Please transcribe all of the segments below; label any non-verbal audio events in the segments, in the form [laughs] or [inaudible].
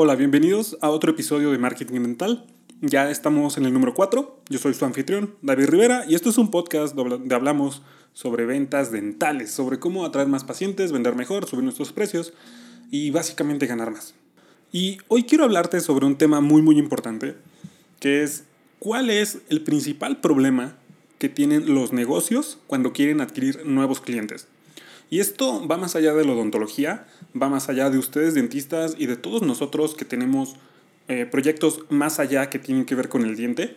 Hola, bienvenidos a otro episodio de Marketing Mental. Ya estamos en el número 4. Yo soy su anfitrión, David Rivera, y esto es un podcast donde hablamos sobre ventas dentales, sobre cómo atraer más pacientes, vender mejor, subir nuestros precios y básicamente ganar más. Y hoy quiero hablarte sobre un tema muy muy importante, que es cuál es el principal problema que tienen los negocios cuando quieren adquirir nuevos clientes. Y esto va más allá de la odontología, va más allá de ustedes dentistas y de todos nosotros que tenemos eh, proyectos más allá que tienen que ver con el diente.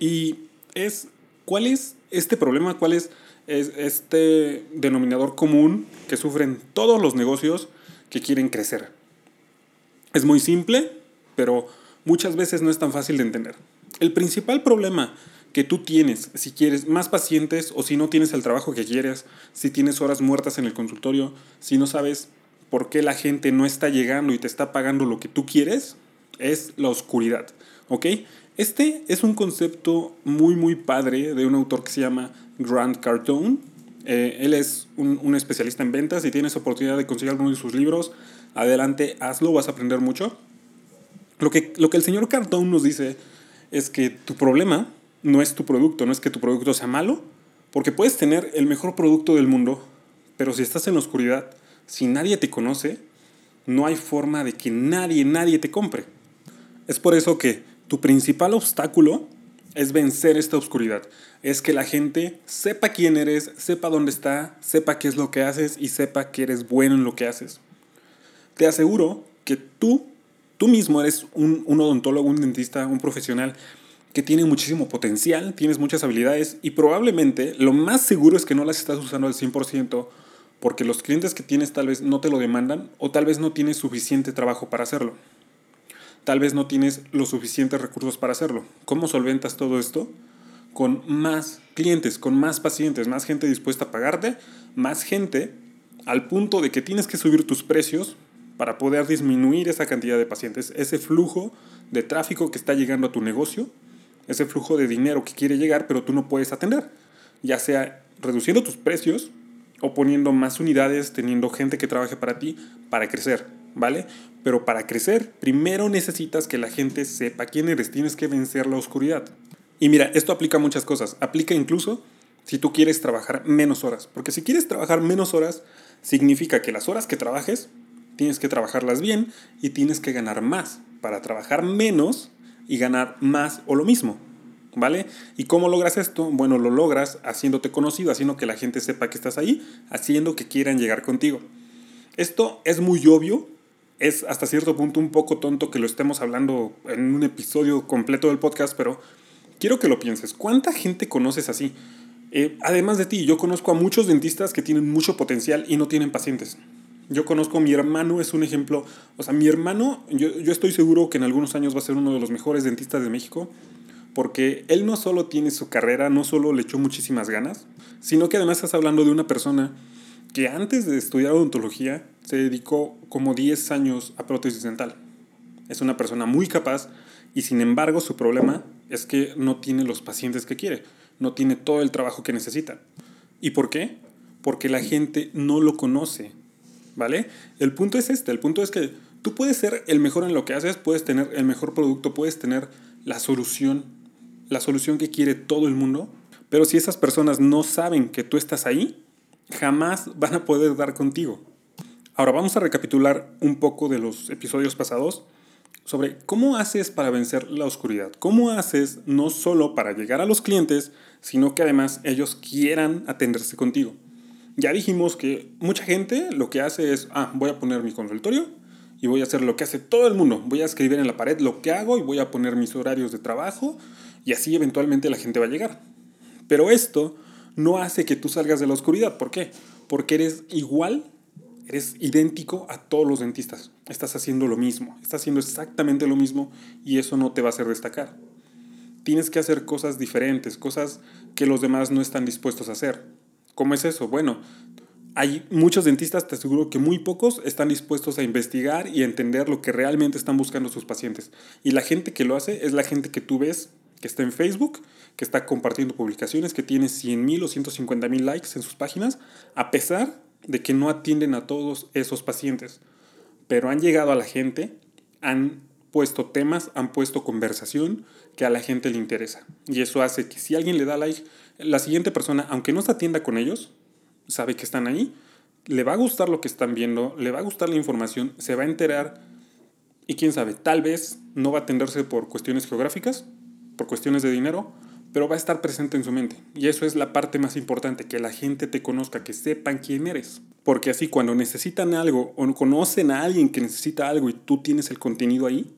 Y es, ¿cuál es este problema? ¿Cuál es, es este denominador común que sufren todos los negocios que quieren crecer? Es muy simple, pero muchas veces no es tan fácil de entender. El principal problema que tú tienes, si quieres más pacientes o si no tienes el trabajo que quieres, si tienes horas muertas en el consultorio, si no sabes por qué la gente no está llegando y te está pagando lo que tú quieres, es la oscuridad, ¿ok? Este es un concepto muy, muy padre de un autor que se llama Grant Cardone. Eh, él es un, especialista en ventas y tienes oportunidad de conseguir alguno de sus libros. Adelante, hazlo, vas a aprender mucho. Lo que, lo que el señor Cardone nos dice es que tu problema no es tu producto, no es que tu producto sea malo, porque puedes tener el mejor producto del mundo, pero si estás en la oscuridad, si nadie te conoce, no hay forma de que nadie, nadie te compre. Es por eso que tu principal obstáculo es vencer esta oscuridad. Es que la gente sepa quién eres, sepa dónde está, sepa qué es lo que haces y sepa que eres bueno en lo que haces. Te aseguro que tú, tú mismo eres un, un odontólogo, un dentista, un profesional que tiene muchísimo potencial, tienes muchas habilidades y probablemente lo más seguro es que no las estás usando al 100% porque los clientes que tienes tal vez no te lo demandan o tal vez no tienes suficiente trabajo para hacerlo. Tal vez no tienes los suficientes recursos para hacerlo. ¿Cómo solventas todo esto? Con más clientes, con más pacientes, más gente dispuesta a pagarte, más gente al punto de que tienes que subir tus precios para poder disminuir esa cantidad de pacientes, ese flujo de tráfico que está llegando a tu negocio ese flujo de dinero que quiere llegar, pero tú no puedes atender. Ya sea reduciendo tus precios o poniendo más unidades, teniendo gente que trabaje para ti para crecer, ¿vale? Pero para crecer, primero necesitas que la gente sepa quién eres, tienes que vencer la oscuridad. Y mira, esto aplica muchas cosas. Aplica incluso si tú quieres trabajar menos horas. Porque si quieres trabajar menos horas, significa que las horas que trabajes, tienes que trabajarlas bien y tienes que ganar más. Para trabajar menos, y ganar más o lo mismo. ¿Vale? ¿Y cómo logras esto? Bueno, lo logras haciéndote conocido, haciendo que la gente sepa que estás ahí, haciendo que quieran llegar contigo. Esto es muy obvio, es hasta cierto punto un poco tonto que lo estemos hablando en un episodio completo del podcast, pero quiero que lo pienses. ¿Cuánta gente conoces así? Eh, además de ti, yo conozco a muchos dentistas que tienen mucho potencial y no tienen pacientes. Yo conozco a mi hermano, es un ejemplo. O sea, mi hermano, yo, yo estoy seguro que en algunos años va a ser uno de los mejores dentistas de México, porque él no solo tiene su carrera, no solo le echó muchísimas ganas, sino que además estás hablando de una persona que antes de estudiar odontología se dedicó como 10 años a prótesis dental. Es una persona muy capaz y sin embargo su problema es que no tiene los pacientes que quiere, no tiene todo el trabajo que necesita. ¿Y por qué? Porque la gente no lo conoce, ¿vale? El punto es este, el punto es que tú puedes ser el mejor en lo que haces, puedes tener el mejor producto, puedes tener la solución, la solución que quiere todo el mundo, pero si esas personas no saben que tú estás ahí, jamás van a poder dar contigo. Ahora vamos a recapitular un poco de los episodios pasados sobre cómo haces para vencer la oscuridad, cómo haces no solo para llegar a los clientes, sino que además ellos quieran atenderse contigo. Ya dijimos que mucha gente lo que hace es, ah, voy a poner mi consultorio y voy a hacer lo que hace todo el mundo. Voy a escribir en la pared lo que hago y voy a poner mis horarios de trabajo y así eventualmente la gente va a llegar. Pero esto no hace que tú salgas de la oscuridad. ¿Por qué? Porque eres igual, eres idéntico a todos los dentistas. Estás haciendo lo mismo, estás haciendo exactamente lo mismo y eso no te va a hacer destacar. Tienes que hacer cosas diferentes, cosas que los demás no están dispuestos a hacer. ¿Cómo es eso? Bueno, hay muchos dentistas, te aseguro que muy pocos están dispuestos a investigar y a entender lo que realmente están buscando sus pacientes. Y la gente que lo hace es la gente que tú ves que está en Facebook, que está compartiendo publicaciones, que tiene 100 mil o 150 mil likes en sus páginas, a pesar de que no atienden a todos esos pacientes. Pero han llegado a la gente han puesto temas, han puesto conversación que a la gente le interesa. Y eso hace que si alguien le da like, la siguiente persona, aunque no se atienda con ellos, sabe que están ahí, le va a gustar lo que están viendo, le va a gustar la información, se va a enterar y quién sabe, tal vez no va a atenderse por cuestiones geográficas, por cuestiones de dinero, pero va a estar presente en su mente. Y eso es la parte más importante, que la gente te conozca, que sepan quién eres. Porque así cuando necesitan algo o conocen a alguien que necesita algo y tú tienes el contenido ahí,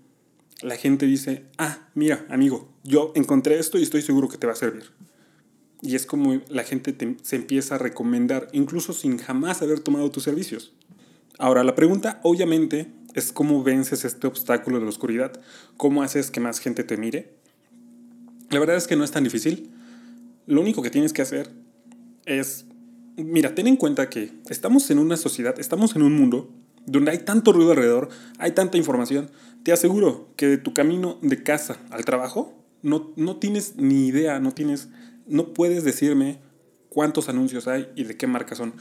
la gente dice, ah, mira, amigo, yo encontré esto y estoy seguro que te va a servir. Y es como la gente se empieza a recomendar, incluso sin jamás haber tomado tus servicios. Ahora, la pregunta obviamente es cómo vences este obstáculo de la oscuridad, cómo haces que más gente te mire. La verdad es que no es tan difícil. Lo único que tienes que hacer es, mira, ten en cuenta que estamos en una sociedad, estamos en un mundo donde hay tanto ruido alrededor, hay tanta información. Te aseguro que de tu camino de casa al trabajo no, no tienes ni idea, no tienes no puedes decirme cuántos anuncios hay y de qué marca son,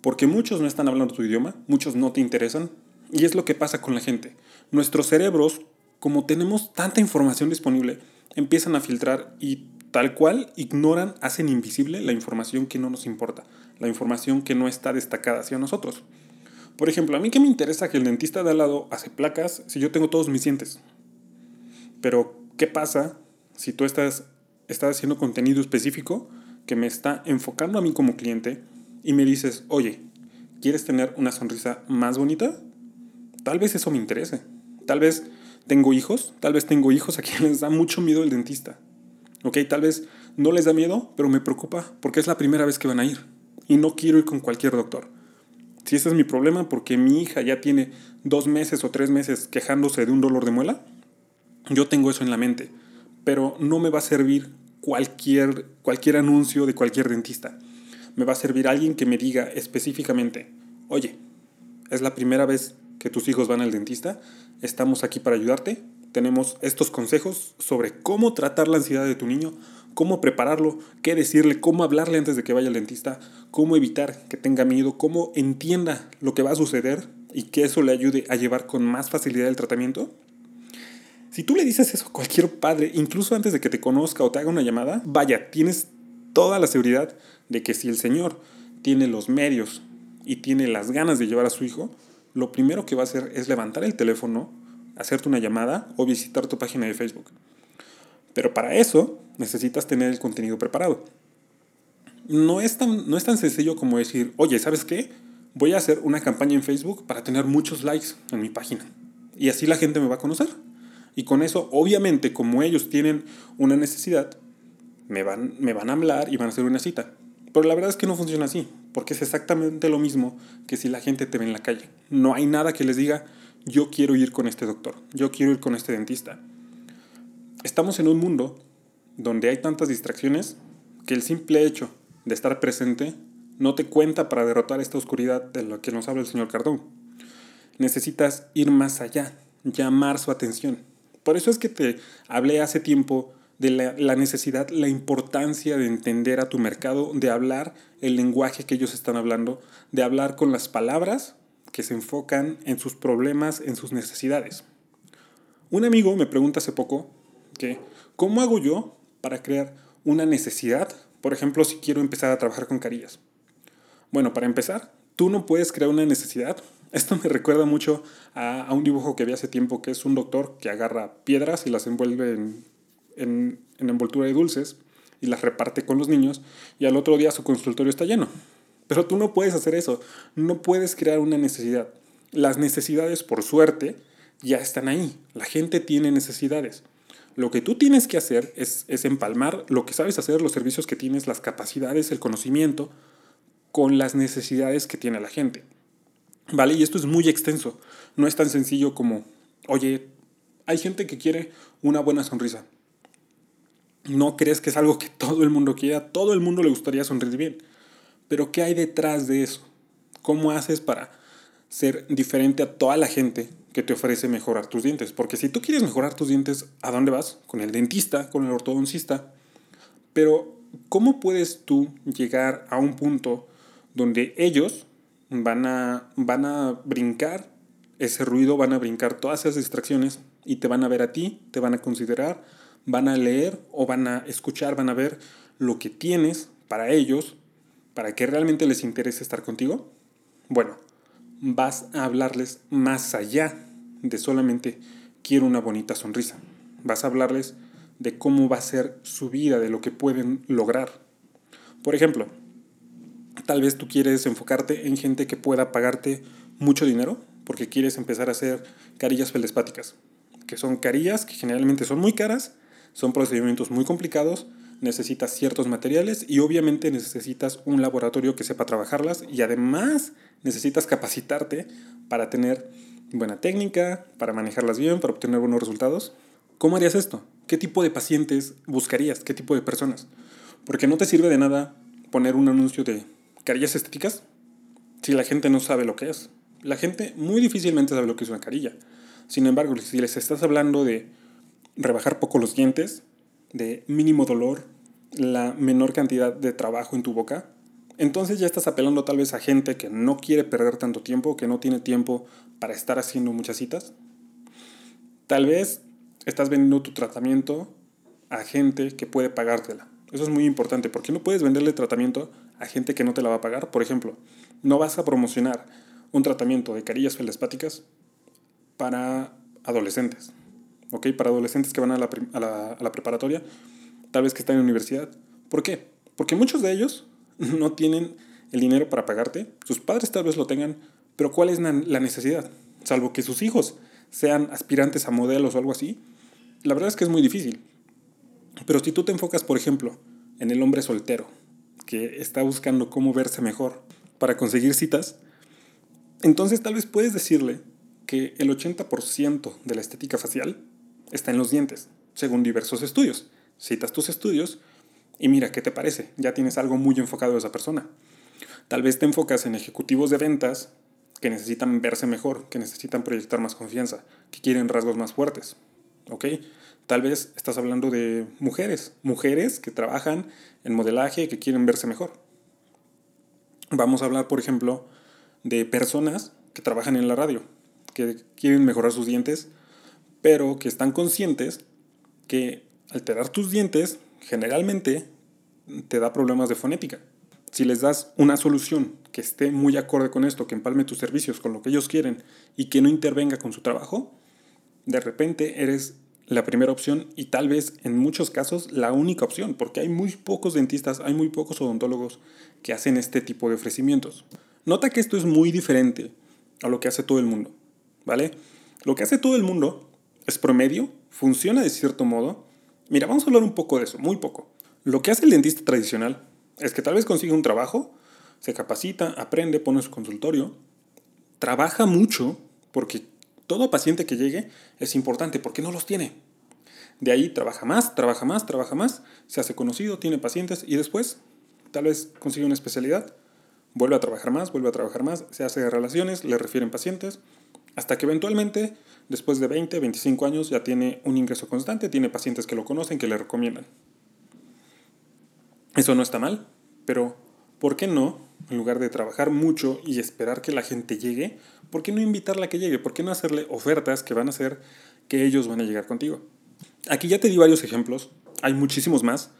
porque muchos no están hablando tu idioma, muchos no te interesan, y es lo que pasa con la gente. Nuestros cerebros, como tenemos tanta información disponible, empiezan a filtrar y tal cual ignoran, hacen invisible la información que no nos importa, la información que no está destacada hacia nosotros. Por ejemplo, a mí que me interesa que el dentista de al lado hace placas si yo tengo todos mis dientes. Pero, ¿qué pasa si tú estás estás haciendo contenido específico que me está enfocando a mí como cliente y me dices, oye, ¿quieres tener una sonrisa más bonita? Tal vez eso me interese. Tal vez tengo hijos, tal vez tengo hijos a quienes les da mucho miedo el dentista. Ok, tal vez no les da miedo, pero me preocupa porque es la primera vez que van a ir. Y no quiero ir con cualquier doctor. Si ese es mi problema porque mi hija ya tiene dos meses o tres meses quejándose de un dolor de muela, yo tengo eso en la mente pero no me va a servir cualquier, cualquier anuncio de cualquier dentista. Me va a servir alguien que me diga específicamente, oye, es la primera vez que tus hijos van al dentista, estamos aquí para ayudarte, tenemos estos consejos sobre cómo tratar la ansiedad de tu niño, cómo prepararlo, qué decirle, cómo hablarle antes de que vaya al dentista, cómo evitar que tenga miedo, cómo entienda lo que va a suceder y que eso le ayude a llevar con más facilidad el tratamiento. Si tú le dices eso a cualquier padre, incluso antes de que te conozca o te haga una llamada, vaya, tienes toda la seguridad de que si el señor tiene los medios y tiene las ganas de llevar a su hijo, lo primero que va a hacer es levantar el teléfono, hacerte una llamada o visitar tu página de Facebook. Pero para eso necesitas tener el contenido preparado. No es tan, no es tan sencillo como decir, oye, ¿sabes qué? Voy a hacer una campaña en Facebook para tener muchos likes en mi página. Y así la gente me va a conocer. Y con eso, obviamente, como ellos tienen una necesidad, me van, me van a hablar y van a hacer una cita. Pero la verdad es que no funciona así, porque es exactamente lo mismo que si la gente te ve en la calle. No hay nada que les diga, yo quiero ir con este doctor, yo quiero ir con este dentista. Estamos en un mundo donde hay tantas distracciones que el simple hecho de estar presente no te cuenta para derrotar esta oscuridad de la que nos habla el señor Cardón. Necesitas ir más allá, llamar su atención. Por eso es que te hablé hace tiempo de la, necesidad, la importancia de entender a tu mercado, de hablar el lenguaje que ellos están hablando, de hablar con las palabras que se enfocan en sus problemas, en sus necesidades. Un amigo me pregunta hace poco que, ¿cómo hago yo para crear una necesidad? Por ejemplo, si quiero empezar a trabajar con carillas. Bueno, para empezar, tú no puedes crear una necesidad esto me recuerda mucho a, un dibujo que vi hace tiempo, que es un doctor que agarra piedras y las envuelve en, en, envoltura de dulces y las reparte con los niños y al otro día su consultorio está lleno. Pero tú no puedes hacer eso, no puedes crear una necesidad. Las necesidades, por suerte, ya están ahí. La gente tiene necesidades. Lo que tú tienes que hacer es, es empalmar lo que sabes hacer, los servicios que tienes, las capacidades, el conocimiento, con las necesidades que tiene la gente. ¿Vale? Y esto es muy extenso. No es tan sencillo como, oye, hay gente que quiere una buena sonrisa. No crees que es algo que todo el mundo quiera, todo el mundo le gustaría sonreír bien. Pero ¿qué hay detrás de eso? ¿Cómo haces para ser diferente a toda la gente que te ofrece mejorar tus dientes? Porque si tú quieres mejorar tus dientes, ¿a dónde vas? Con el dentista, con el ortodoncista. Pero ¿cómo puedes tú llegar a un punto donde ellos van a, van a brincar ese ruido, van a brincar todas esas distracciones y te van a ver a ti, te van a considerar, van a leer o van a escuchar, van a ver lo que tienes para ellos, para que realmente les interese estar contigo. Bueno, vas a hablarles más allá de solamente quiero una bonita sonrisa. Vas a hablarles de cómo va a ser su vida, de lo que pueden lograr. Por ejemplo, tal vez tú quieres enfocarte en gente que pueda pagarte mucho dinero porque quieres empezar a hacer carillas felespáticas, que son carillas que generalmente son muy caras, son procedimientos muy complicados, necesitas ciertos materiales y obviamente necesitas un laboratorio que sepa trabajarlas y además necesitas capacitarte para tener buena técnica, para manejarlas bien, para obtener buenos resultados. ¿Cómo harías esto? ¿Qué tipo de pacientes buscarías? ¿Qué tipo de personas? Porque no te sirve de nada poner un anuncio de carillas estéticas si la gente no sabe lo que es. La gente muy difícilmente sabe lo que es una carilla. Sin embargo, si les estás hablando de rebajar poco los dientes, de mínimo dolor, la menor cantidad de trabajo en tu boca, entonces ya estás apelando tal vez a gente que no quiere perder tanto tiempo, que no tiene tiempo para estar haciendo muchas citas. Tal vez estás vendiendo tu tratamiento a gente que puede pagártela. Eso es muy importante porque no puedes venderle tratamiento a gente que no te la va a pagar. Por ejemplo, no vas a promocionar un tratamiento de carillas felespáticas para adolescentes. ¿Ok? Para adolescentes que van a la, a la, a la preparatoria, tal vez que están en universidad. ¿Por qué? Porque muchos de ellos [laughs] no tienen el dinero para pagarte. Sus padres tal vez lo tengan, pero ¿cuál es la necesidad? Salvo que sus hijos sean aspirantes a modelos o algo así. La verdad es que es muy difícil. Pero si tú te enfocas, por ejemplo, en el hombre soltero, que está buscando cómo verse mejor para conseguir citas, entonces tal vez puedes decirle que el 80% de la estética facial está en los dientes, según diversos estudios. Citas tus estudios y mira, ¿qué te parece? Ya tienes algo muy enfocado a esa persona. Tal vez te enfocas en ejecutivos de ventas que necesitan verse mejor, que necesitan proyectar más confianza, que quieren rasgos más fuertes. ¿Ok? Tal vez estás hablando de mujeres, mujeres que trabajan en modelaje y que quieren verse mejor. Vamos a hablar, por ejemplo, de personas que trabajan en la radio, que quieren mejorar sus dientes, pero que están conscientes que alterar tus dientes generalmente te da problemas de fonética. Si les das una solución que esté muy acorde con esto, que empalme tus servicios con lo que ellos quieren y que no intervenga con su trabajo, de repente eres la primera opción y tal vez en muchos casos la única opción, porque hay muy pocos dentistas, hay muy pocos odontólogos que hacen este tipo de ofrecimientos. Nota que esto es muy diferente a lo que hace todo el mundo, ¿vale? Lo que hace todo el mundo es promedio, funciona de cierto modo, Mira, vamos a hablar un poco de eso, muy poco. Lo que hace el dentista tradicional es que tal vez consigue un trabajo, se capacita, aprende, pone su consultorio, trabaja mucho, porque todo paciente que llegue es importante, porque no los tiene. De ahí trabaja más, trabaja más, trabaja más, se hace conocido, tiene pacientes y después tal vez consigue una especialidad, vuelve a trabajar más, vuelve a trabajar más, se hace relaciones, le refieren pacientes, hasta que eventualmente después de 20, 25 años ya tiene un ingreso constante, tiene pacientes que lo conocen, que le recomiendan. Eso no está mal, pero ¿por qué no, en lugar de trabajar mucho y esperar que la gente llegue, ¿por qué no invitarla a que llegue? ¿Por qué no hacerle ofertas que van a hacer que ellos van a llegar contigo? Aquí ya te di varios ejemplos, hay muchísimos más.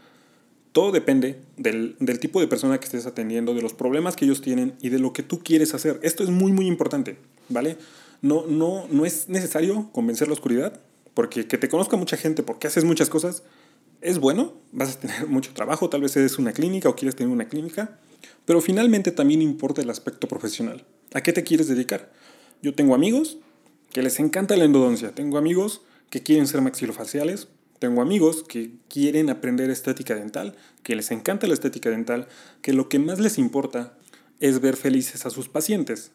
Todo depende del, del, tipo de persona que estés atendiendo, de los problemas que ellos tienen y de lo que tú quieres hacer. Esto es muy, muy importante, ¿vale? no, no, no es necesario convencer la oscuridad, porque que te conozca mucha gente porque haces muchas cosas es bueno, vas a tener [laughs] mucho trabajo, tal vez eres una clínica o quieres tener una clínica, pero finalmente también importa el aspecto profesional. ¿A qué te quieres dedicar? Yo tengo amigos que les encanta la endodoncia, tengo amigos que quieren ser maxilofaciales, tengo amigos que quieren aprender estética dental, que les encanta la estética dental, que lo que más les importa es ver felices a sus pacientes.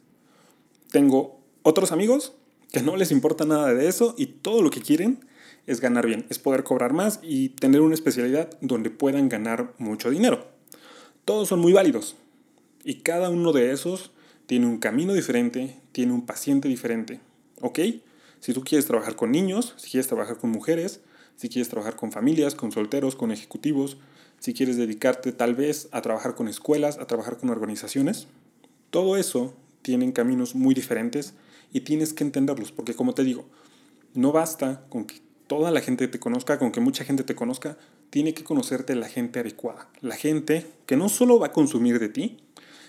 Tengo otros amigos que no les importa nada de eso y todo lo que quieren es ganar bien, es poder cobrar más y tener una especialidad donde puedan ganar mucho dinero. Todos son muy válidos y cada uno de esos tiene un camino diferente, tiene un paciente diferente. ¿Ok? Si tú quieres trabajar con niños, si quieres trabajar con mujeres, si quieres trabajar con familias, con solteros, con ejecutivos, si quieres dedicarte tal vez a trabajar con escuelas, a trabajar con organizaciones, todo eso tienen caminos muy diferentes y tienes que entenderlos, porque como te digo, no basta con que toda la gente te conozca, con que mucha gente te conozca, tiene que conocerte la gente adecuada, la gente que no solo va a consumir de ti,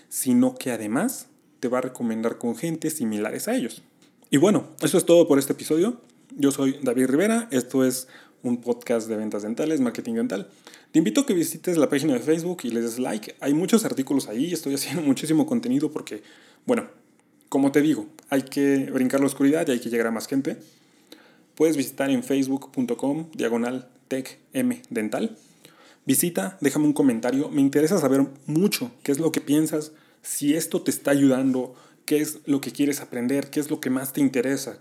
sino que además te va a recomendar con gente similares a ellos. Y bueno, eso es todo por este episodio. Yo soy David Rivera, esto es un podcast de ventas dentales, marketing dental. Te invito a que visites la página de Facebook y le des like. Hay muchos artículos ahí, estoy haciendo [laughs] muchísimo contenido porque, bueno, como te digo, hay que brincar la oscuridad y hay que llegar a más gente. Puedes visitar en facebook.com diagonal dental. Visita, déjame un comentario. Me interesa saber mucho qué es lo que piensas, si esto te está ayudando, qué es lo que quieres aprender, qué es lo que más te interesa.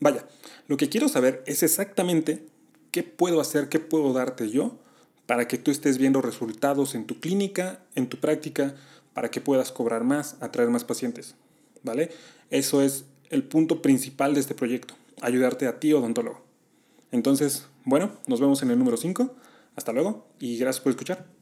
Vaya, lo que quiero saber es exactamente qué puedo hacer, qué puedo darte yo para que tú estés viendo resultados en tu clínica, en tu práctica, para que puedas cobrar más, atraer más pacientes. ¿Vale? Eso es el punto principal de este proyecto, ayudarte a ti, odontólogo. Entonces, bueno, nos vemos en el número 5. Hasta luego y gracias por escuchar.